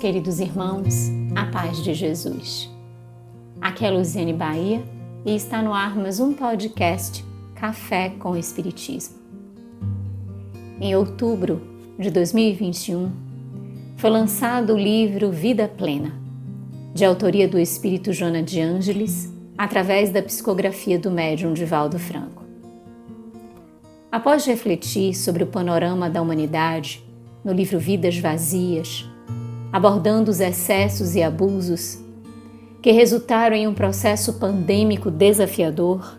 Queridos irmãos, a paz de Jesus. Aqui é Luziane Bahia e está no ar mais um podcast Café com Espiritismo. Em outubro de 2021, foi lançado o livro Vida Plena, de autoria do espírito Joana de Ângeles, através da psicografia do médium Divaldo Franco. Após refletir sobre o panorama da humanidade no livro Vidas Vazias, abordando os excessos e abusos que resultaram em um processo pandêmico desafiador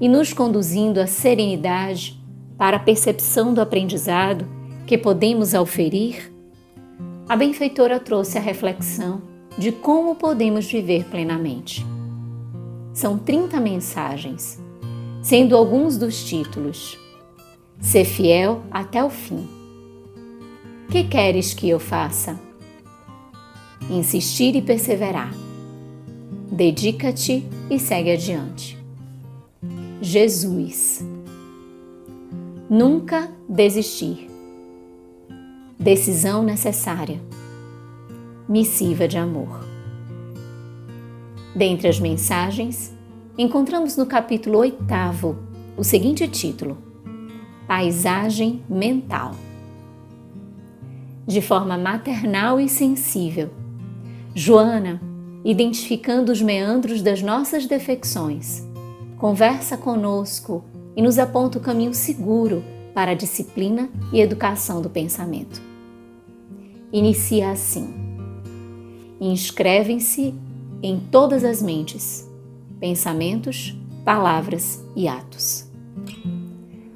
e nos conduzindo à serenidade para a percepção do aprendizado que podemos auferir, a benfeitora trouxe a reflexão de como podemos viver plenamente. São 30 mensagens, sendo alguns dos títulos: Ser fiel até o fim que queres que eu faça? Insistir e perseverar. Dedica-te e segue adiante. Jesus. Nunca desistir. Decisão necessária. Missiva de amor. Dentre as mensagens, encontramos no capítulo oitavo o seguinte título: Paisagem Mental de forma maternal e sensível. Joana, identificando os meandros das nossas defecções, conversa conosco e nos aponta o caminho seguro para a disciplina e educação do pensamento. Inicia assim: Inscrevem-se em todas as mentes, pensamentos, palavras e atos.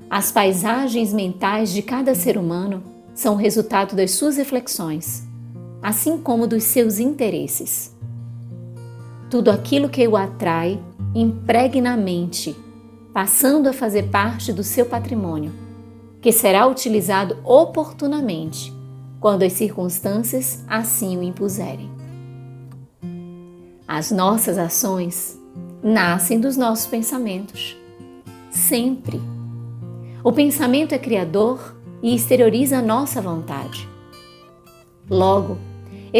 As paisagens mentais de cada ser humano são resultado das suas reflexões, assim como dos seus interesses. Tudo aquilo que o atrai impregna a mente, passando a fazer parte do seu patrimônio, que será utilizado oportunamente quando as circunstâncias assim o impuserem. As nossas ações nascem dos nossos pensamentos. Sempre. O pensamento é criador e exterioriza a nossa vontade. Logo,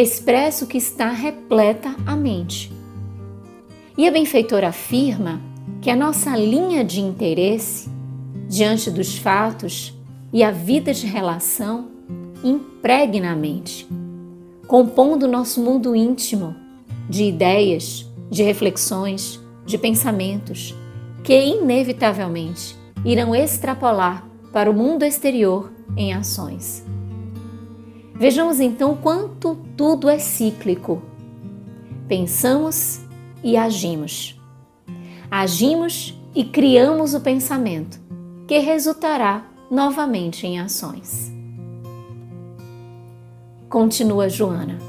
expressa o que está repleta a mente. E a benfeitora afirma que a nossa linha de interesse diante dos fatos e a vida de relação impregna a mente, compondo nosso mundo íntimo de ideias, de reflexões, de pensamentos que inevitavelmente irão extrapolar para o mundo exterior em ações. Vejamos então quanto tudo é cíclico. Pensamos e agimos. Agimos e criamos o pensamento, que resultará novamente em ações. Continua Joana.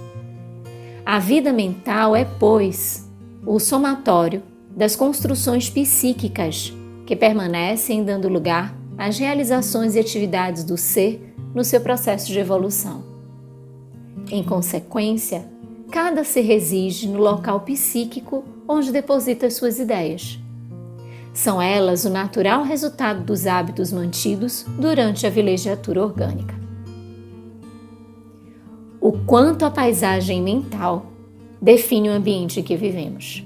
A vida mental é, pois, o somatório das construções psíquicas que permanecem dando lugar as realizações e atividades do ser no seu processo de evolução. Em consequência, cada ser reside no local psíquico onde deposita suas ideias. São elas o natural resultado dos hábitos mantidos durante a vilegiatura orgânica. O quanto a paisagem mental define o ambiente em que vivemos.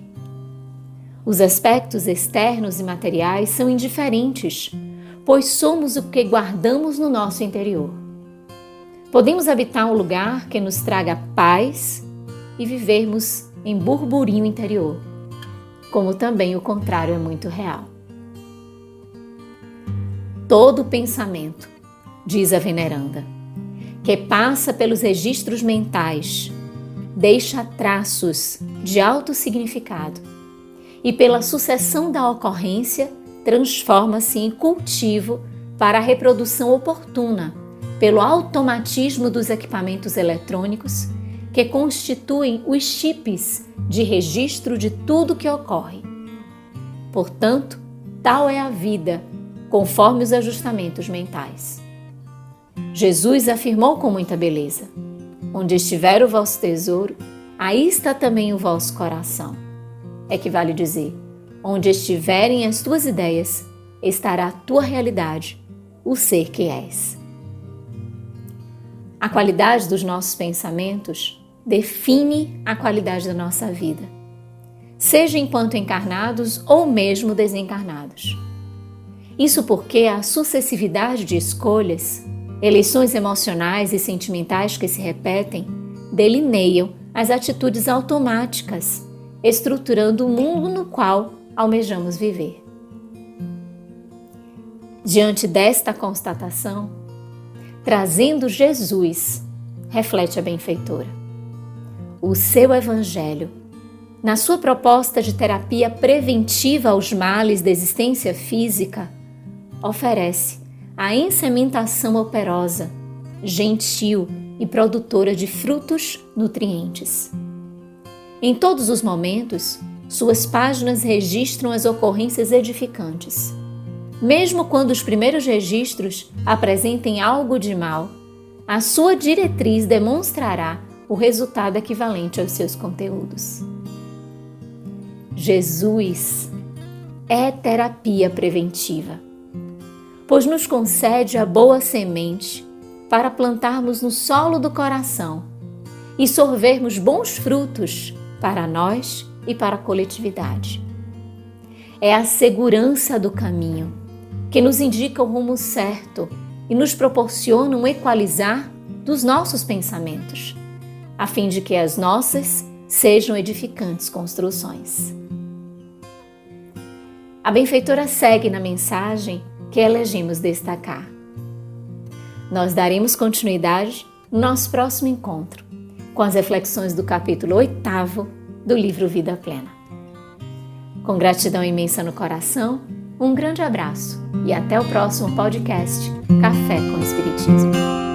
Os aspectos externos e materiais são indiferentes pois somos o que guardamos no nosso interior. Podemos habitar um lugar que nos traga paz e vivermos em burburinho interior, como também o contrário é muito real. Todo pensamento, diz a veneranda, que passa pelos registros mentais, deixa traços de alto significado e pela sucessão da ocorrência transforma-se em cultivo para a reprodução oportuna pelo automatismo dos equipamentos eletrônicos que constituem os chips de registro de tudo que ocorre. Portanto, tal é a vida, conforme os ajustamentos mentais. Jesus afirmou com muita beleza: Onde estiver o vosso tesouro, aí está também o vosso coração. É que vale dizer, Onde estiverem as tuas ideias, estará a tua realidade, o ser que és. A qualidade dos nossos pensamentos define a qualidade da nossa vida, seja enquanto encarnados ou mesmo desencarnados. Isso porque a sucessividade de escolhas, eleições emocionais e sentimentais que se repetem, delineiam as atitudes automáticas, estruturando o mundo no qual almejamos viver. Diante desta constatação, trazendo Jesus, reflete a benfeitora. O seu Evangelho, na sua proposta de terapia preventiva aos males da existência física, oferece a ensementação operosa, gentil e produtora de frutos nutrientes. Em todos os momentos, suas páginas registram as ocorrências edificantes. Mesmo quando os primeiros registros apresentem algo de mal, a sua diretriz demonstrará o resultado equivalente aos seus conteúdos. Jesus é terapia preventiva, pois nos concede a boa semente para plantarmos no solo do coração e sorvermos bons frutos para nós e para a coletividade. É a segurança do caminho que nos indica o rumo certo e nos proporciona um equalizar dos nossos pensamentos, a fim de que as nossas sejam edificantes construções. A benfeitora segue na mensagem que elegimos destacar. Nós daremos continuidade no nosso próximo encontro, com as reflexões do capítulo 8 do livro Vida Plena. Com gratidão imensa no coração, um grande abraço e até o próximo podcast Café com Espiritismo.